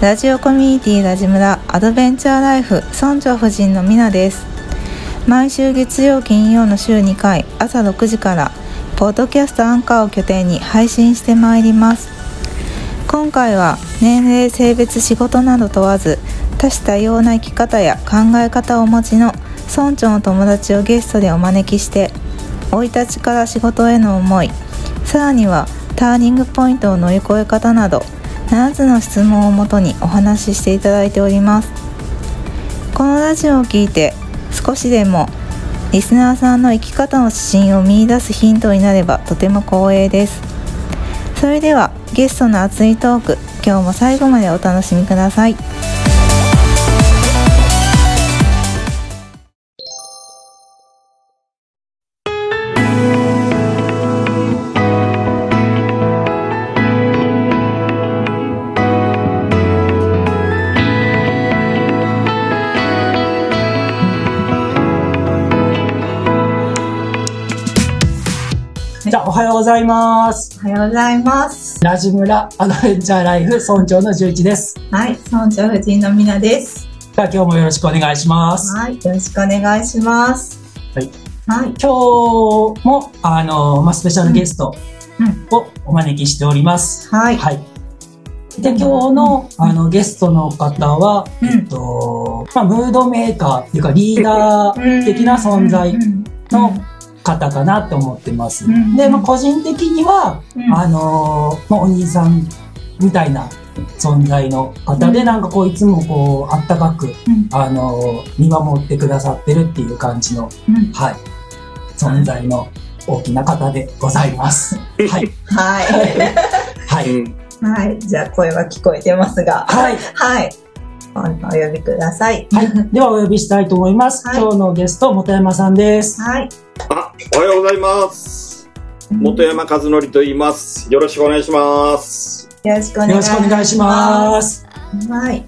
ラジオコミュニティラジムラアドベンチャーライフ村長夫人のみなです。毎週月曜金曜の週2回朝6時からポッドキャストアンカーを拠点に配信してまいります。今回は年齢性別仕事など問わず多種多様な生き方や考え方をお持ちの村長の友達をゲストでお招きして生い立ちから仕事への思いさらにはターニングポイントを乗り越え方など7つの質問をもとにお話ししていただいております。このラジオを聞いて少しでもリスナーさんの生き方の指針を見いだすヒントになればとても光栄です。それではゲストの熱いトーク今日も最後までお楽しみください。ございます。おはようございます。ラジムラアドベンチャーライフ村長の11です。はい村長夫人のみなです。じゃあ、今日もよろしくお願いします。はいよろしくお願いします。はい。はい。今日も、あの、まあ、スペシャルゲストうん。をお招きしております。はい。はい。で、今日の、あの、ゲストの方は、うん。えっと、まあ、ムードメーカーっていうか、リーダー的な存在の方かなと思ってます。うんで、まあ、個人的には、うんあのーまあ、お兄さんみたいな存在の方で、うんなんかこういつもこうあったかく、うんあのー見守ってくださってるっていう感じの、うんはい、存在の大きな方でございます。はい。はい はい。はいじゃあ声は聞こえてますがはい。はいおお呼びくださいはい。ではお呼びしたいと思います。はい今日のゲスト、本山さんです。はいあ、おはようございます。本山和則と言います。よろしくお願いします。よろしくお願いします。す。はい。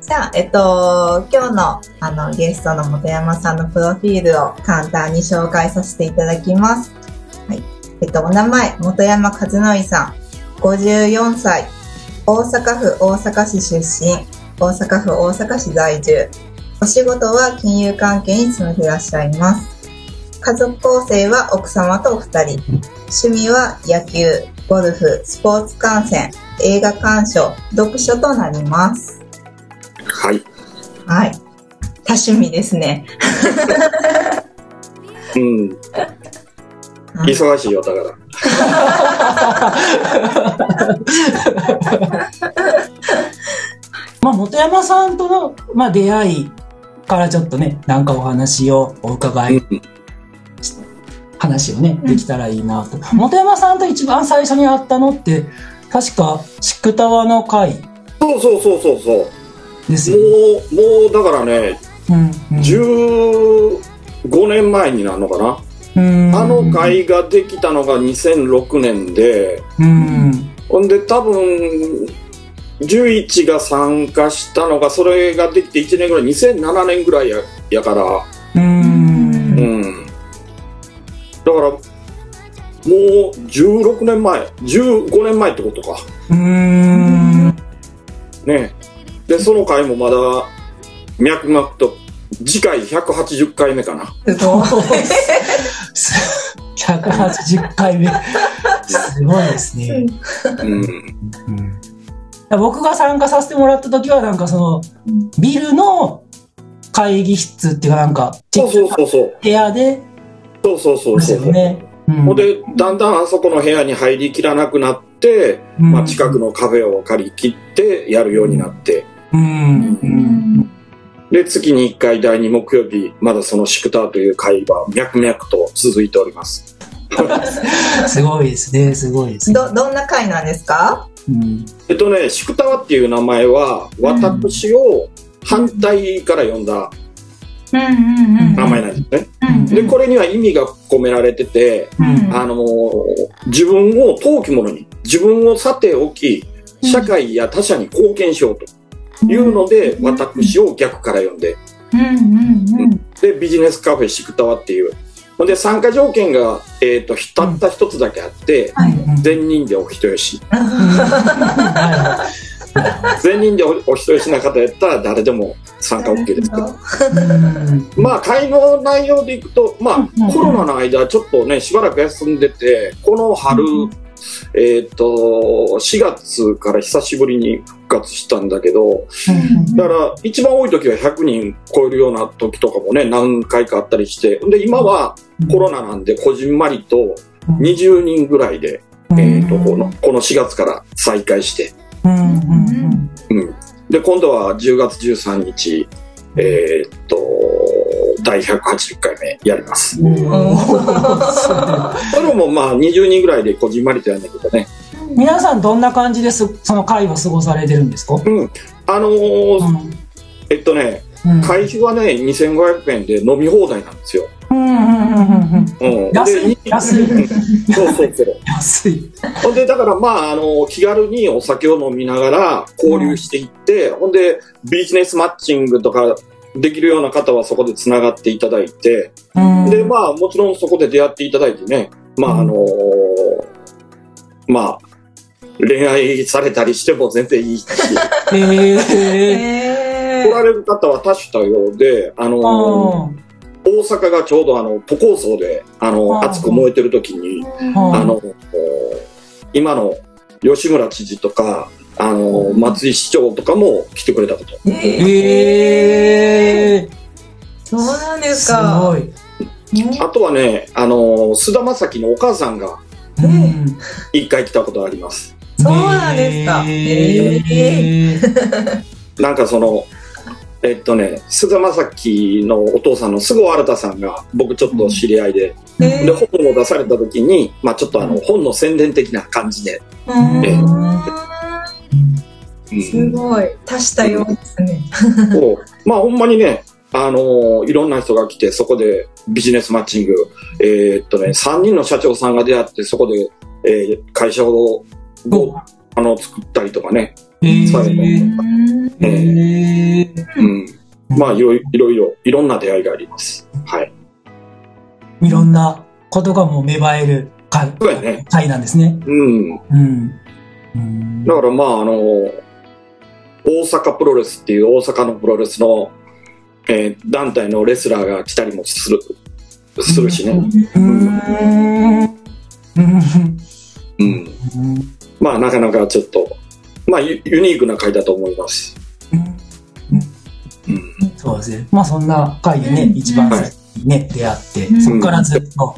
じゃあ、えっと、今日のあのゲストの本山さんのプロフィールを簡単に紹介させていただきます。はい。えっと、お名前、本山和則さん、54歳、大阪府大阪市出身、大阪府大阪市在住。お仕事は金融関係に勤めていらっしゃいます。家族構成は奥様とお二人。趣味は野球、ゴルフ、スポーツ観戦、映画鑑賞、読書となります。はい。はい。多趣味ですね。うん。はい忙しいよ、だから。まあ、本山さんとの、まあ、出会いからちょっとね、なんかお話をお伺い、話をね、うんできたらいいなと。本山さんと一番最初に会ったのって、確か、シクタワの会そうそうそうそうそう。ですよ。もう、もうだからね、うん、うん15年前になるのかな。うんあの会ができたのが2006年で、うん。ほんで多分、11が参加したのが、それができて1年ぐらい、2007年ぐらいややから、うん。うん。だから、もう16年前、15年前ってことか。うん。ねで、その回もまだ、脈々と、次回180回目かな。すごい。180回目。すごいですね。うん。うん僕が参加させてもらった時は、なんかその、ビルの会議室っていうかなんか、ちそうっちゃなそうそうそう。部屋で、そうそうそうですそう。よね。うんほんで、だんだんあそこの部屋に入りきらなくなって、うんまあ、近くのカフェを借り切ってやるようになって、うん。うん。で、月に1回第2木曜日、まだそのシクターという会は脈々と続いております。すごいですね、すごいですね。ど、どんな会なんですか？うん。えっとね、シクタワっていう名前は、私を反対から呼んだ。名前なんですね。うんで、これには意味が込められてて、うんあのー自分を遠き者に、自分をさておき、社会や他者に貢献しようというので、私を逆から呼んで、うんうんうん。で、ビジネスカフェシクタワっていう。ほんで、参加条件が、えっ、と、たった一つだけあって、はい。善人でお人よし。は善人でおお人よしな方やったら誰でも参加 OK ですけど。まあ、会の内容でいくと、まあ、コロナの間、ちょっとね、しばらく休んでて、この春、えっ、と、4月から久しぶりに復活したんだけど、だから、一番多い時は100人超えるような時とかもね、何回かあったりして、で、今はコロナなんで、こじんまりと20人ぐらいで、えっ、と、この、この4月から再開して。で、今度は10月13日、えっ、と、第180回目やります。うんそれもまあ20人ぐらいでこじんまりとやんだけどね。皆さんどんな感じですその会を過ごされてるんですか？うん。あのーえっとね、うん会費はね、2500円で飲み放題なんですよ。うんうんうんうんうん。うん。安いで安い。うんそうそうそう。安い。ほんで、だからまあ、あの、気軽にお酒を飲みながら交流していって、ほんで、ビジネスマッチングとかできるような方はそこで繋がっていただいて、うん。で、まあ、もちろんそこで出会っていただいてね、まあ、あのまあ、恋愛されたりしても全然いいし、へええ 来られる方は多種多様で、あの大阪がちょうどあの、都構想で、あの、熱く燃えてる時に、あ。あの、今の吉村知事とか、あの、松井市長とかも来てくれたこと。へえそうなんですすか。ごい。あとはね、あの、菅田将暉のお母さんがうん。一回来たことあります。そうなんですか。へえ。なんかその、えっとね、菅田将暉のお父さんの菅生新さんが僕ちょっと知り合いで、えで、本を出された時に、まあちょっとあの、本の宣伝的な感じで、うん。えすごい。足したようですね。まあほんまにね、あのーいろんな人が来て、そこでビジネスマッチング、えーっとね、3人の社長さんが出会って、そこで、えー会社を、おあの、作ったりとかね、へそうええへえうん。まあいろいろいろ、いろんな出会いがあります。はい。いろんなことがもう芽生える会そうやね。会なんですね。うん。うん。うんだからまああのー大阪プロレスっていう大阪のプロレスの、えー団体のレスラーが来たりもする、するしね。うん。うん。うん。まあなかなかちょっと、まあユユニークな回だと思います。うん。そうですね。まあそんな会でね、うん。一番最初にね、出会って、うん。そこからずっと、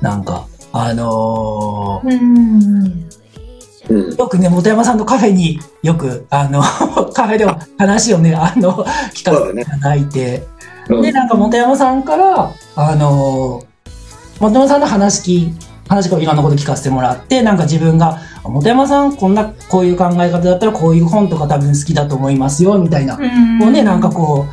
なんか、あのー。よくね、本山さんのカフェによく、あの、カフェでも話をね、あの、聞かせていただいて、うん。で、なんか本山さんから、あの、本山さんの話聞い話をいろんなこと聞かせてもらって、なんか自分が、あ本山さんこんな、こういう考え方だったらこういう本とか多分好きだと思いますよ、みたいな。をね、なんかこ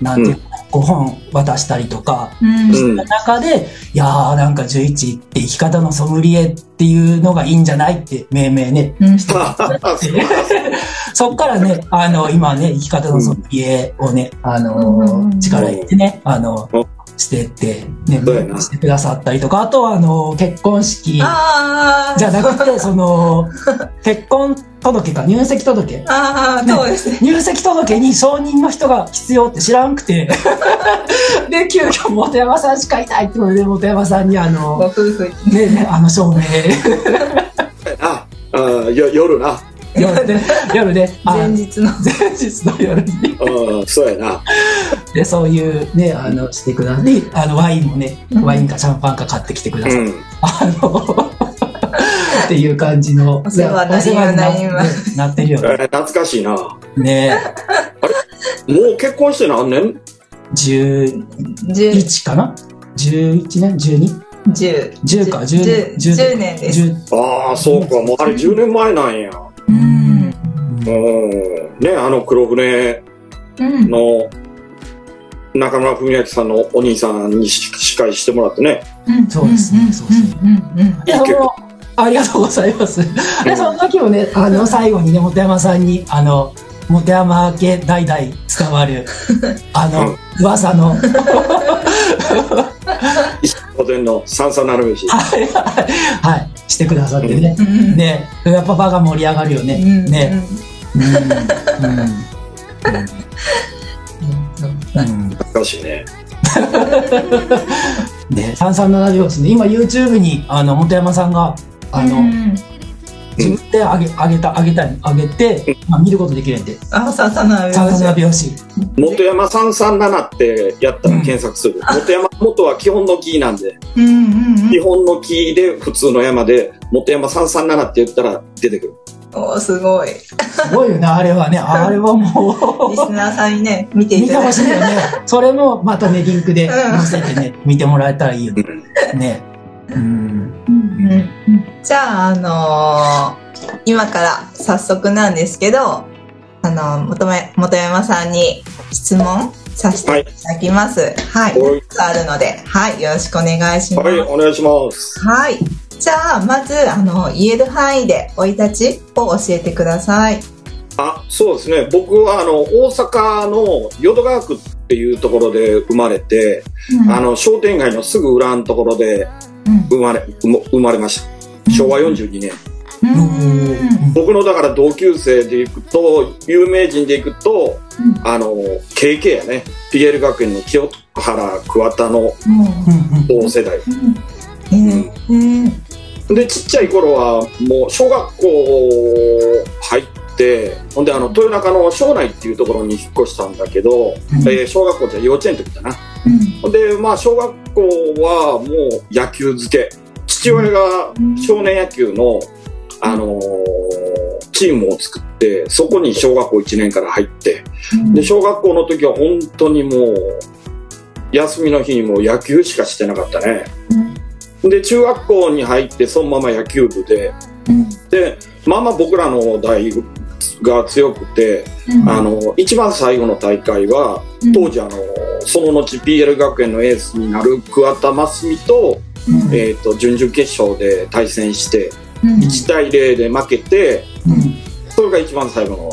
う、なんていうの、こう本渡したりとか、うん。うん中で、いやーなんか11って生き方のソムリエっていうのがいいんじゃないって命名ね、うん。してそっからね、あの、今ね、生き方のソムリエをね、あの、うん力入れてね、あのうん、してって、ねしてくださったりとか、あとはあの、結婚式ああ。じゃなくて、その、結婚届か、入籍届ああ、そうですね。入籍届に承認の人が必要って知らんくて。で、急遽本山さんしかいないってことで、本山さんにあごの、夫婦に。ね、ねあの証明、ああよ夜な。夜で、夜で、あ前日の。前日の夜に。うん、そうやな。で、そういうね、あの、してくださり、あの、ワインもね、うんワインかシャンパンか買ってきてくださって、うん。あの、っていう感じの、お世話になりますなってるよえね。ー懐かしいな。もねう結婚して何年？11 10、かな ?11 年 ?12? 10。10か10 10 10年です。10ああ、そうか。もうあれ10年前なんや。うん。うん。ね、あの黒船うん。の、中村文明さんのお兄さんに司会してもらってね。そうですねそうですねうんうんうんでそのありがとうございます。で、その時もね、あの、最後にね、本山さんに、あの、本山家代々伝わる、あの、噂の、はい、石古典の三三七飯。はい、はい、してくださってね。うんね、やっぱ場が盛り上がるよね。うんね。うん。うん。うん。懐かしいね。ね、三三七拍子ね、今 YouTube に、あの、本山さんが、あの、うん自分で上げ、上げた、上げたり、上げて、まあ、見ることできるんで。あ、ささな三三七拍子。元山三三七ってやったら検索する。元山、元は基本のキーなんで、うんうんうん基本のキーで普通の山で、元山三三七って言ったら出てくる。おーすごい。すごいよね、あれはね。あれはもう。リスナーさんにね、見てい見てただいて。ほしいよね。それもまたね、リンクで載せてね、見てもらえたらいいよね。ね。うん。うんうんじゃあ、あのー今から早速なんですけど、あの元め元山さんに質問させていただきます。はい。はいあるので、はい。よろしくお願いします。はい、お願いします。はい。じゃあ、まず、あの、言える範囲で生い立ちを教えてください。あ、そうですね。僕はあの、大阪の淀川区っていうところで生まれて、あの、商店街のすぐ裏のところでうん生まれ、生ま生まれました。昭和42年。うんうん僕のだから同級生で行くと、有名人で行くと、うんあの、KK やね。ピエール学園の清原桑田の同世代。で、ちっちゃい頃はもう小学校入って、ほんであの、豊中の庄内っていうところに引っ越したんだけど、うんえー小学校じゃ幼稚園の時だな。うん。で、まあ小学校はもう野球漬け。父親が少年野球の、あのーチームを作って、そこに小学校1年から入って、で、小学校の時は本当にもう、休みの日にもう野球しかしてなかったね。で、中学校に入ってそのまま野球部で、うん。で、まあまあ僕らの代が強くて、うん。あの、一番最後の大会は、当時あの、その後 PL 学園のエースになる桑田真澄と、うん。えっ、と、準々決勝で対戦して、うん。1対0で負けて、うん。それが一番最後の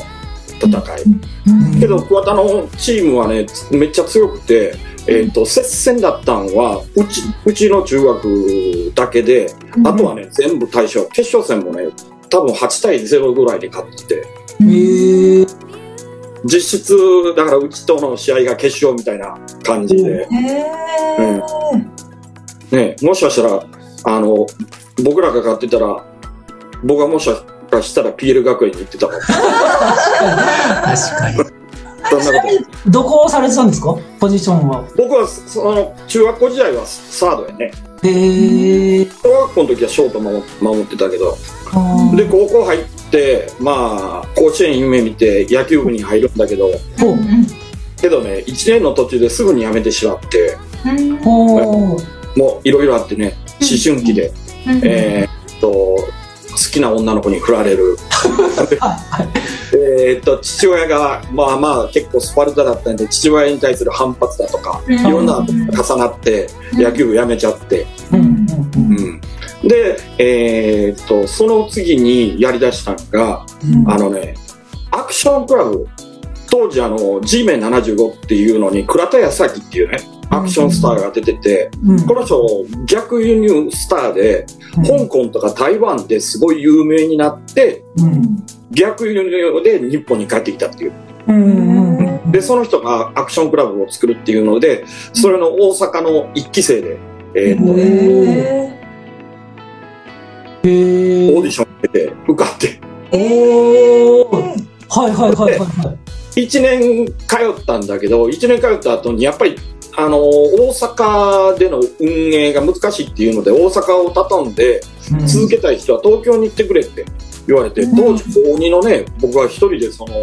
戦い。うん。けど、桑田のチームはね、めっちゃ強くて、えっ、と、接戦だったんは、うち、うちの中学だけで、あとはね、全部対象。決勝戦もね、多分8対0ぐらいで勝ってて、えー実質、だからうちとの試合が決勝みたいな感じで、へー。ね、もしかしたら、あの、僕らが勝ってたら、僕はもしかしたら PL 学園に行ってたかも。確かに。そんなこと？どこをされてたんですか？ポジションは。僕は、その、中学校時代はサードやね。へえ。小学校の時はショート守守ってたけど、で、高校入って、まあ、甲子園夢見て野球部に入るんだけど、ほう。けどね、1年の途中ですぐに辞めてしまって。もういろいろあってね、思春期で、えーっと、好きな女の子に振られる。はい。えーっと、父親が、まあまあ結構スパルタだったんで、父親に対する反発だとか、うん。いろんなことが重なって、野球部辞めちゃって、うん。で、えーっと、その次にやりだしたのが、うん。あのね、アクションクラブ、当時あの、G メン75っていうのに、倉田康明っていうね、アクションスターが出てて、うん。この人、逆輸入スターで、香港とか台湾ですごい有名になって、うん。逆輸入で日本に帰ってきたっていう。うんうんうん。で、その人がアクションクラブを作るっていうので、それの大阪の一期生で、えーとうんへへえ。オーディション受けて、受かって、はいはいはいはいはい。1年通ったんだけど、1年通った後に、やっぱり、あの、大阪での運営が難しいっていうので、大阪を畳んで、続けたい人は東京に行ってくれって。言われて、当時高2のね、僕は一人でその、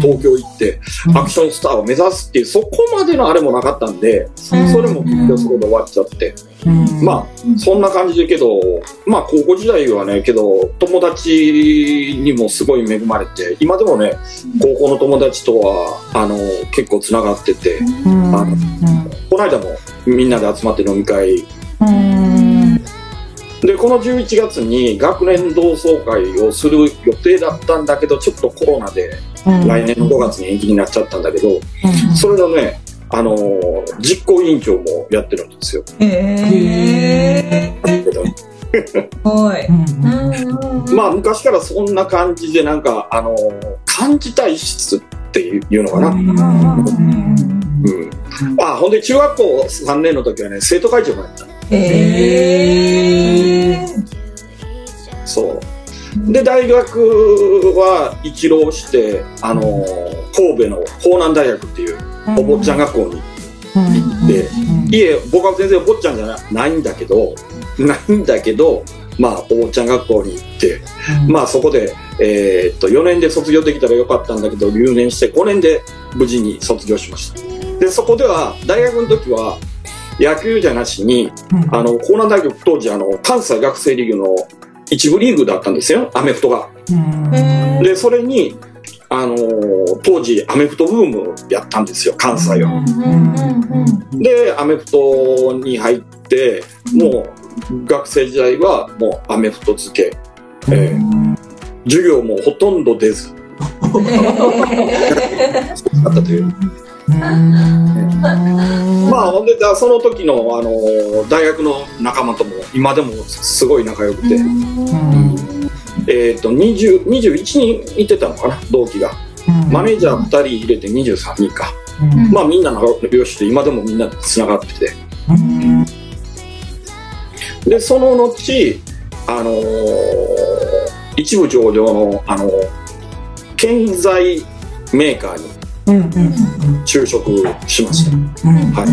東京行って、アクションスターを目指すっていう、そこまでのあれもなかったんで、それも結局そこで終わっちゃって。まあ、そんな感じでけど、まあ、高校時代はね、けど、友達にもすごい恵まれて、今でもね、高校の友達とは、あの、結構つながってて、あのこの間もみんなで集まって飲み会、で、この11月に学年同窓会をする予定だったんだけど、ちょっとコロナで来年の5月に延期になっちゃったんだけど、それのね、あのー実行委員長もやってるんですよ。へえけどすごいまあ昔からそんな感じでなんか、あのー感じたい質っていうのかな。うん。あ、ほんで中学校3年の時はね、生徒会長もやった。へえそう。で、大学は一浪して、あのー神戸の江南大学っていうお坊ちゃん学校に。行って、いえ、僕は全然お坊ちゃんじゃないんだけど、ないんだけど、まあ、お坊ちゃん学校に行って、まあそこで、えーっと、4年で卒業できたらよかったんだけど、留年して5年で無事に卒業しました。で、そこでは、大学の時は、野球じゃなしに、あの、江南大学当時、あの、関西学生リーグの一部リーグだったんですよ、アメフトが。で、それに、あのー当時、アメフトブームやったんですよ、関西は。で、アメフトに入って、もう、学生時代はもうアメフト漬け。えー授業もほとんど出ず、あったという。まあ、ほんで、だその時の、あのー大学の仲間とも、今でもすごい仲良くて、えっ、と、20 21人いてたのかな、同期が。マネージャー2人入れて23人か。まあ、みんな仲良しで、今でもみんなで繋がってて。で、その後、あのー一部上場の、あのー建材メーカーに就職しました。は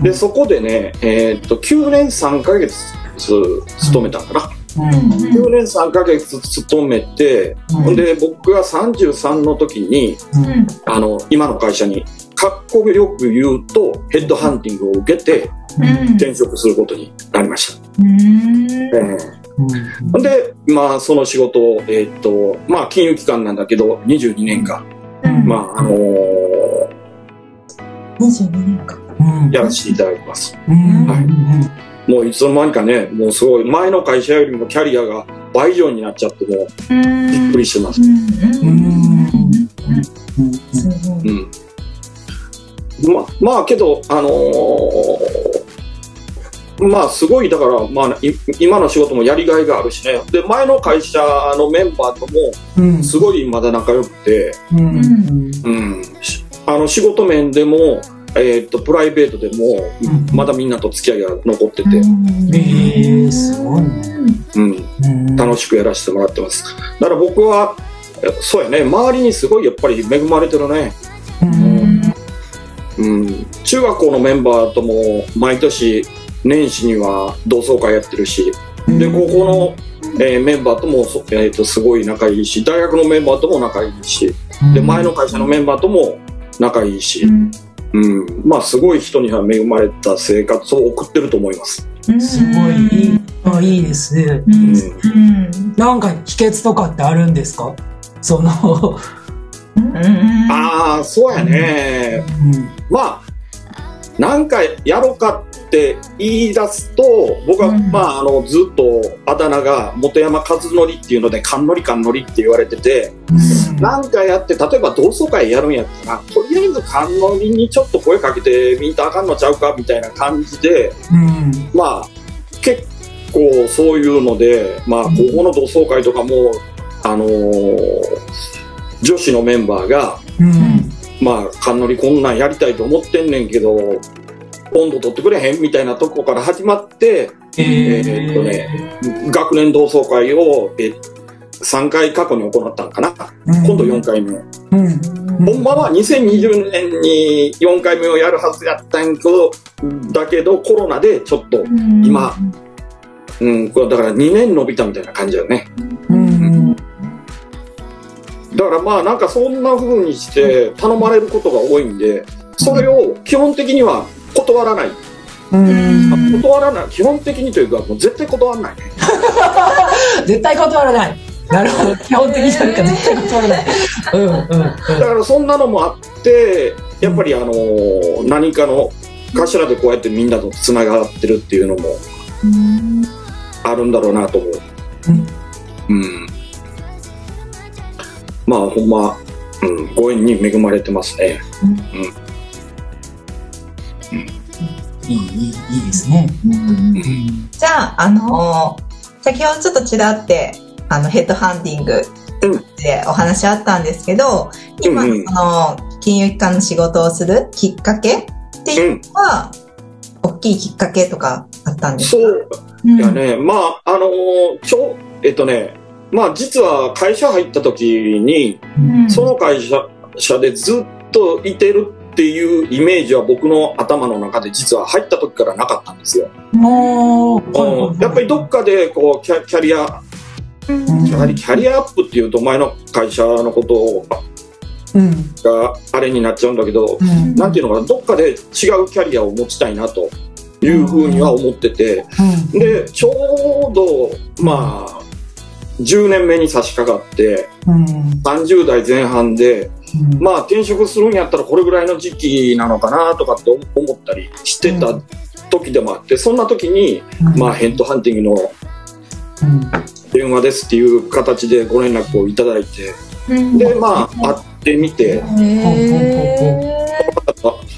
い。で、そこでね、えーっと、9年3ヶ月勤めたんかな。9年3ヶ月勤めて、ほん。で、僕が33の時に、あの、今の会社に、かっこよく言うと、ヘッドハンティングを受けて、転職することになりました。ええほん。で、まあ、その仕事を、えーっと、まあ、金融機関なんだけど、22年間、まあ、あのー22年か。やらせていただきます。もういつの間にかね、もうすごい、前の会社よりもキャリアが倍以上になっちゃって、もうびっくりしてます。うん。ま、まあけど、あのーまあすごい、だから、まあ、い今の仕事もやりがいがあるしね。で、前の会社のメンバーとも、すごいまだ仲良くて、うん。しあの、仕事面でも、えーっと、プライベートでも、まだみんなと付き合いが残ってて、ええすごいね。うん。楽しくやらせてもらってます。だから僕は、えそうやね、周りにすごいやっぱり恵まれてるね。うん。中学校のメンバーとも毎年年始には同窓会やってるし、で、高校の、えーメンバーともそ、えー、とすごい仲いいし、大学のメンバーとも仲いいし、で、前の会社のメンバーとも仲いいし、うん。まあすごい人には恵まれた生活を送ってると思います。すごいいいあいいですね。うん。なんか秘訣とかってあるんですか？その、ああ、そうやね。まあ、なんかやろうかって言い出すと、僕は、うん。まあ、あの、ずっとあだ名が本山和則っていうので、かんのりかんのりって言われてて、なんかやって、例えば同窓会やるんやったら、とりあえずかんのりにちょっと声かけてみんなあかんのちゃうかみたいな感じで、まあ、結構そういうので、まあ、高校の同窓会とかも、あのー女子のメンバーが、まあ、かんのりこんなんやりたいと思ってんねんけど、温度取ってくれへんみたいなとこから始まって、えーっとね、学年同窓会を、え3回過去に行ったんかな。今度4回目。ほんまは2020年に4回目をやるはずやったんやけど、だけどコロナでちょっと今、うん、これだから2年伸びたみたいな感じだよね。だからまあなんかそんな風にして頼まれることが多いんで、それを基本的には断らない。うん断らない。基本的にというか、もう 絶対断らないね。絶対断らないなるほど基本的になんか絶対断らないうんうんうんだからそんなのもあって、やっぱりあのー何かの頭でこうやってみんなとつながってるっていうのもあるんだろうなと思う。うん。まあほんま、うん、ご縁に恵まれてますね。いいいいいいですね。うん。じゃあ、あのー先ほどちょっとちらって、あの、ヘッドハンティングでお話あったんですけど、今、うんうん。その、金融機関の仕事をするきっかけっていうのは、大きいきっかけとかあったんですか？そう。うん。いやね、まあ、あのーちょ、えっとね、まあ実は会社入った時に、うん。その会社社でずっといてるっていうイメージは僕の頭の中で実は入った時からなかったんですよ。もううん。やっぱりどっかでこうキャキャリア、うん。キャリキャリアアップっていうと前の会社のことうん。があれになっちゃうんだけど、うん。なんていうのかな、どっかで違うキャリアを持ちたいなというふうには思ってて、うん。で、ちょうど、まあ、10年目に差し掛かって、うん。30代前半で、うん。まあ転職するんやったらこれぐらいの時期なのかなとかって思ったりしてた時でもあって、そんな時に、まあヘッドハンティングのうん。電話ですっていう形でご連絡をいただいて、うん。で、まあ会ってみて、へ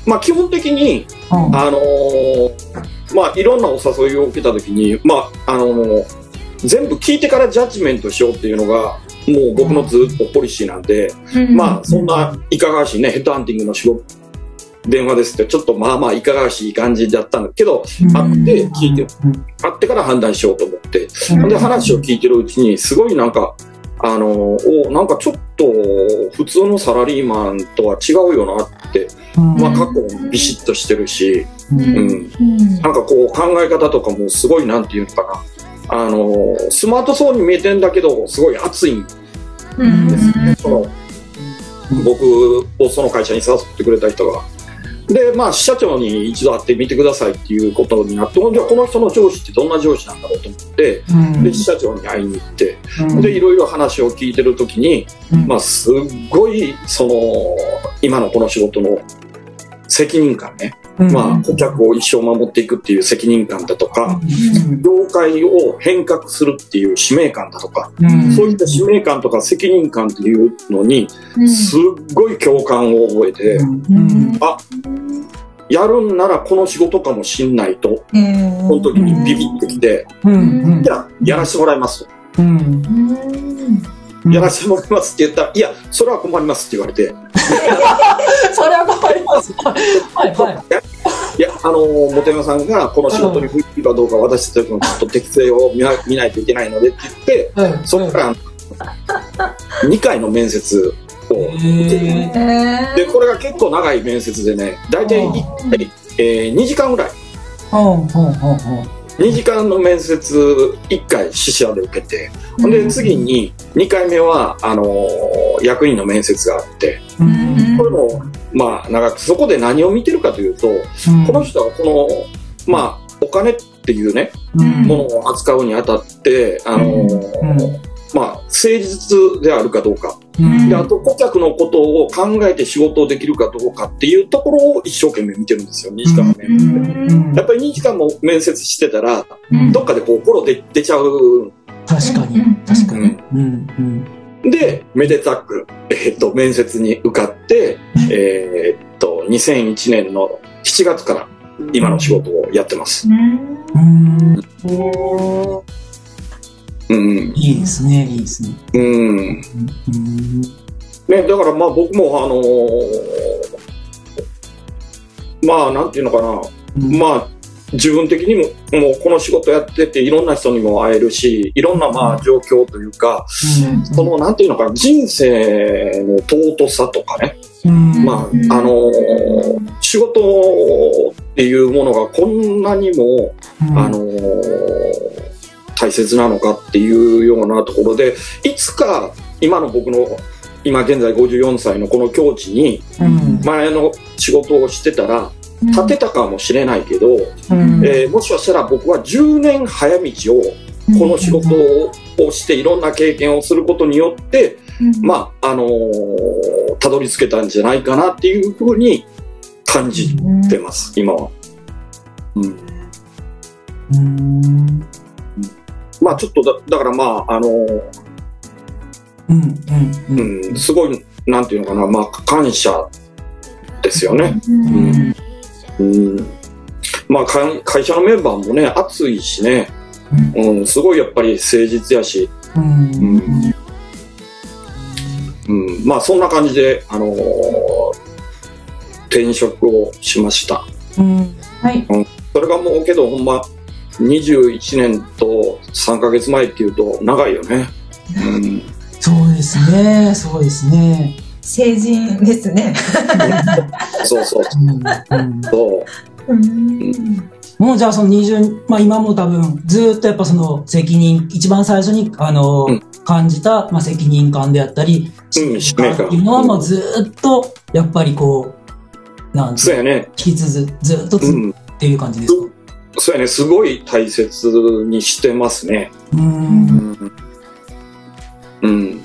まあ基本的に、うん。あのーまあいろんなお誘いを受けた時に、まああのー全部聞いてからジャッジメントしようっていうのが、もう僕のずっとポリシーなんで、ーまあそんないかがわしいね、ヘッドハンティングの仕事、電話ですってちょっとまあまあいかがわしい感じだったんだけど、会って聞いて、会ってから判断しようと思って、うん。で話を聞いてるうちに、すごいなんか、あのーおなんかちょっと普通のサラリーマンとは違うよなって、うん。まあ過去もビシッとしてるし、うん。うん、うん。なんかこう考え方とかもすごいなんていうのかな、あのースマートそうに見えてんだけど、すごい熱いんうんですね、その僕をその会社に誘ってくれた人が。で、まあ、支社長に一度会ってみてくださいっていうことになって、じゃあこの人の上司ってどんな上司なんだろうと思って、うん。で、支社長に会いに行って、うん。で、いろいろ話を聞いてるときに、うん。まあ、すっごい、その、今のこの仕事の責任感ね、うんまあ、顧客を一生守っていくっていう責任感だとか、うん。業界を変革するっていう使命感だとか、うん。そういった使命感とか責任感っていうのに、うん。すっごい共感を覚えて、うん。やるんならこの仕事かもしんないと、うん。この時にビビってきて、うん。じゃあ、やらせてもらいますと。やらせてもらいますって言ったら、いや、それは困りますって言われて、それは困はいはい。や、あのー、本山さんがこの仕事に向いてかどうか、私たちのちょっと適性を見な見ないといけないのでって言って、いはいそこから2回の面接を、へー。で、これが結構長い面接でね、大体1回、えー2時間ぐらい。ほうほうほうほう2時間の面接1回試写で受けて、ほんで次に2回目はあのー役員の面接があってうん。これもまあ長くそこで何を見てるかというとこの人はこのまあお金っていうねうん。ものを扱うにあたってあのーうん。まあ誠実であるかどうか。うん。であと顧客のことを考えて仕事をできるかどうかっていうところを一生懸命見てるんですよ2時間の面接で。うん。やっぱり2時間も面接してたらうん。どっかでこう心で出ちゃう。確かに。確かに。うん。うんで、めでたく、えっ、と、面接に受かって、えっと、2001年の7月から今の仕事をやってます。うんうん。いいですねいいですねうん。うんね、だからまあ僕もあのーまあなんていうのかな、うんまあ自分的にももうこの仕事やってていろんな人にも会えるし、いろんなまあ状況というか、そのなんていうのかな、人生の尊さとかね、うん。まあ、あのー仕事っていうものがこんなにも、うん。あのー大切なのかっていうようなところで、いつか今の僕の今現在54歳のこの境地に前の仕事をしてたら立てたかもしれないけど、えー、もしかしたら僕は10年早道をこの仕事をしていろんな経験をすることによって、まああのー、たどり着けたんじゃないかなっていうふうに感じてます、今は。うん。うん。まあちょっとだだからまああのー、うん。うん。うん、すごいなんていうのかなまあ感謝ですよね。うんうん。まあ会社のメンバーもね熱いしね、うん、すごいやっぱり誠実やし、うん、うん、まあそんな感じで、あのー、転職をしました、うん。はい、うん、それがもうけどほんま21年と3か月前っていうと長いよね、うん、そうですね。そうですね成人ですね。そうそう、うん、そう、うん。もうじゃあその20、まあ今も多分ずっとやっぱその責任、一番最初にあの、うん、感じた、まあ、責任感であったり、使命感っていうのはもうずっとやっぱりこう、なん。そうやね。引き続ずっとつ、うん、っていう感じですかそうやね、すごい大切にしてますね。うん。うん。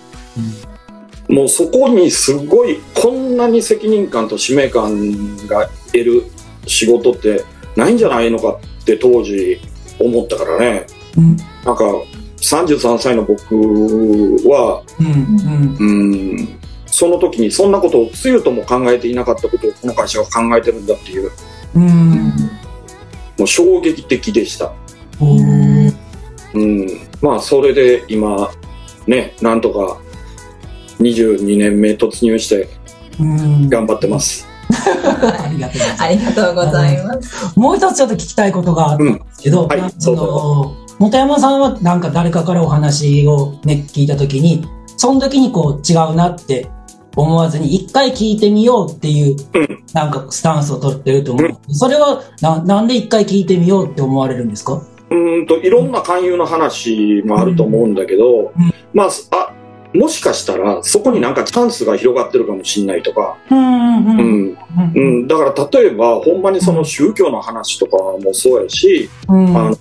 もうそこにすごい、こんなに責任感と使命感が得る仕事って、ないんじゃないのかって当時思ったからね、うん、なんか33歳の僕は、うん。うん、その時にそんなことをつゆとも考えていなかったことをこの会社は考えてるんだっていう、うん、もう衝撃的でした。うん、まあそれで今ねなんとか22年目突入して頑張ってます。ありがとうございます。もう一つちょっと聞きたいことがあるんですけど、うんはい、その、本山さんはなんか誰かからお話をね、聞いたときに、その時にこう違うなって思わずに一回聞いてみようっていう、なんかスタンスを取ってると思う。うん、それはな、なんで一回聞いてみようって思われるんですか？うんと、いろんな勧誘の話もあると思うんだけど、うん、まあ、あ、もしかしたらそこになんかチャンスが広がってるかもしれないとか、うんうん、だから例えばほんまにその宗教の話とかもそうやし、うん、あの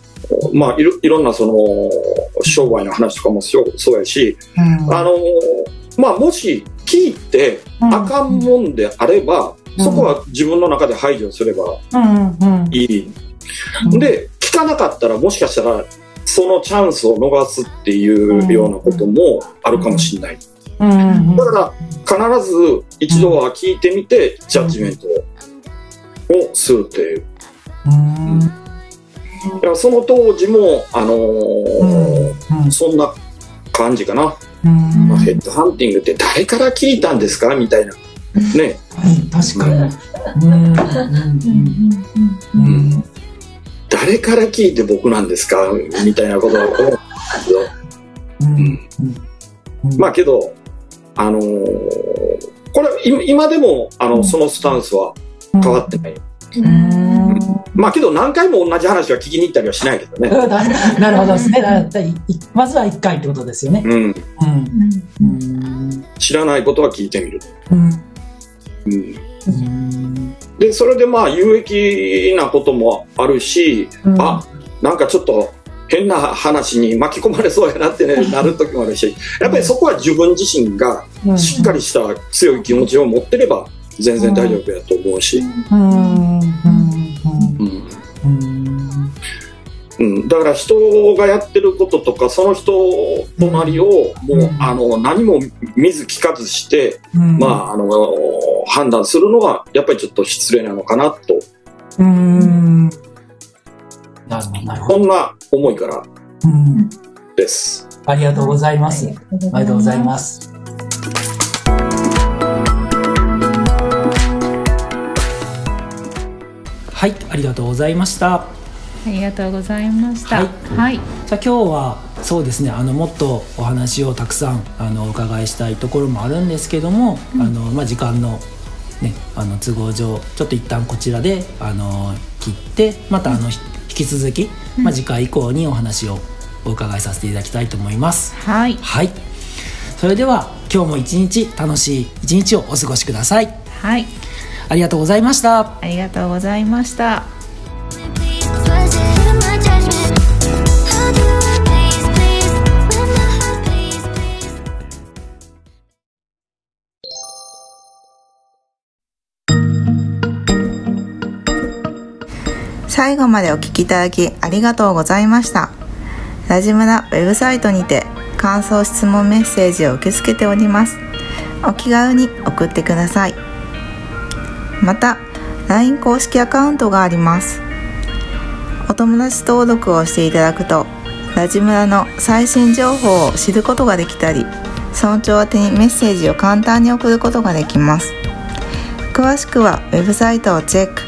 まあいろいろんなその商売の話とかもそうやし、うん、あのまあもし聞いてあかんもんであれば、そこは自分の中で排除すればいい。で聞かなかったらもしかしたらそのチャンスを逃すっていうようなこともあるかもしれない。だから必ず一度は聞いてみてジャッジメントをするっていう。うん、その当時も、あのー、そんな感じかな。まあ、ヘッドハンティングって誰から聞いたんですかみたいな。ね。確かに。うん誰から聞いて僕なんですか？みたいなことは思うんですけど、うん、まあけど、あのー、これ今でもあのそのスタンスは変わってない。うん、まあけど何回も同じ話は聞きに行ったりはしないけどね。なるほどですね。まずは1回ってことですよね。うん。うん、知らないことは聞いてみる。うん。うんでそれでまあ有益なこともあるし、うん、あなんかちょっと変な話に巻き込まれそうやなって、ね、なる時もあるしやっぱりそこは自分自身がしっかりした強い気持ちを持ってれば全然大丈夫やと思うし。うん、だから人がやってることとかその人隣をもう、うん、あの何も見ず聞かずして、うん、まああの判断するのがやっぱりちょっと失礼なのかなと。うんなるほどなるほど。こんな思いからです、ありがとうございます。ありがとうございます。はい、ありがとうございました。ありがとうございました。はい。はい、じゃあ今日はそうですね。あのもっとお話をたくさんあのお伺いしたいところもあるんですけども、うん、あのまあ時間のねあの都合上ちょっと一旦こちらであの切ってまたあの、うん、引き続き、まあ次回以降にお話をお伺いさせていただきたいと思います。はい。はい。それでは今日も一日楽しい一日をお過ごしくださいはいありがとうございましたありがとうございました。最後までお聞きいただきありがとうございました。ラジムラウェブサイトにて感想質問メッセージを受け付けております。お気軽に送ってください。また、LINE 公式アカウントがあります。お友達登録をしていただくと、ラジムラの最新情報を知ることができたり、村長宛てにメッセージを簡単に送ることができます。詳しくはウェブサイトをチェック。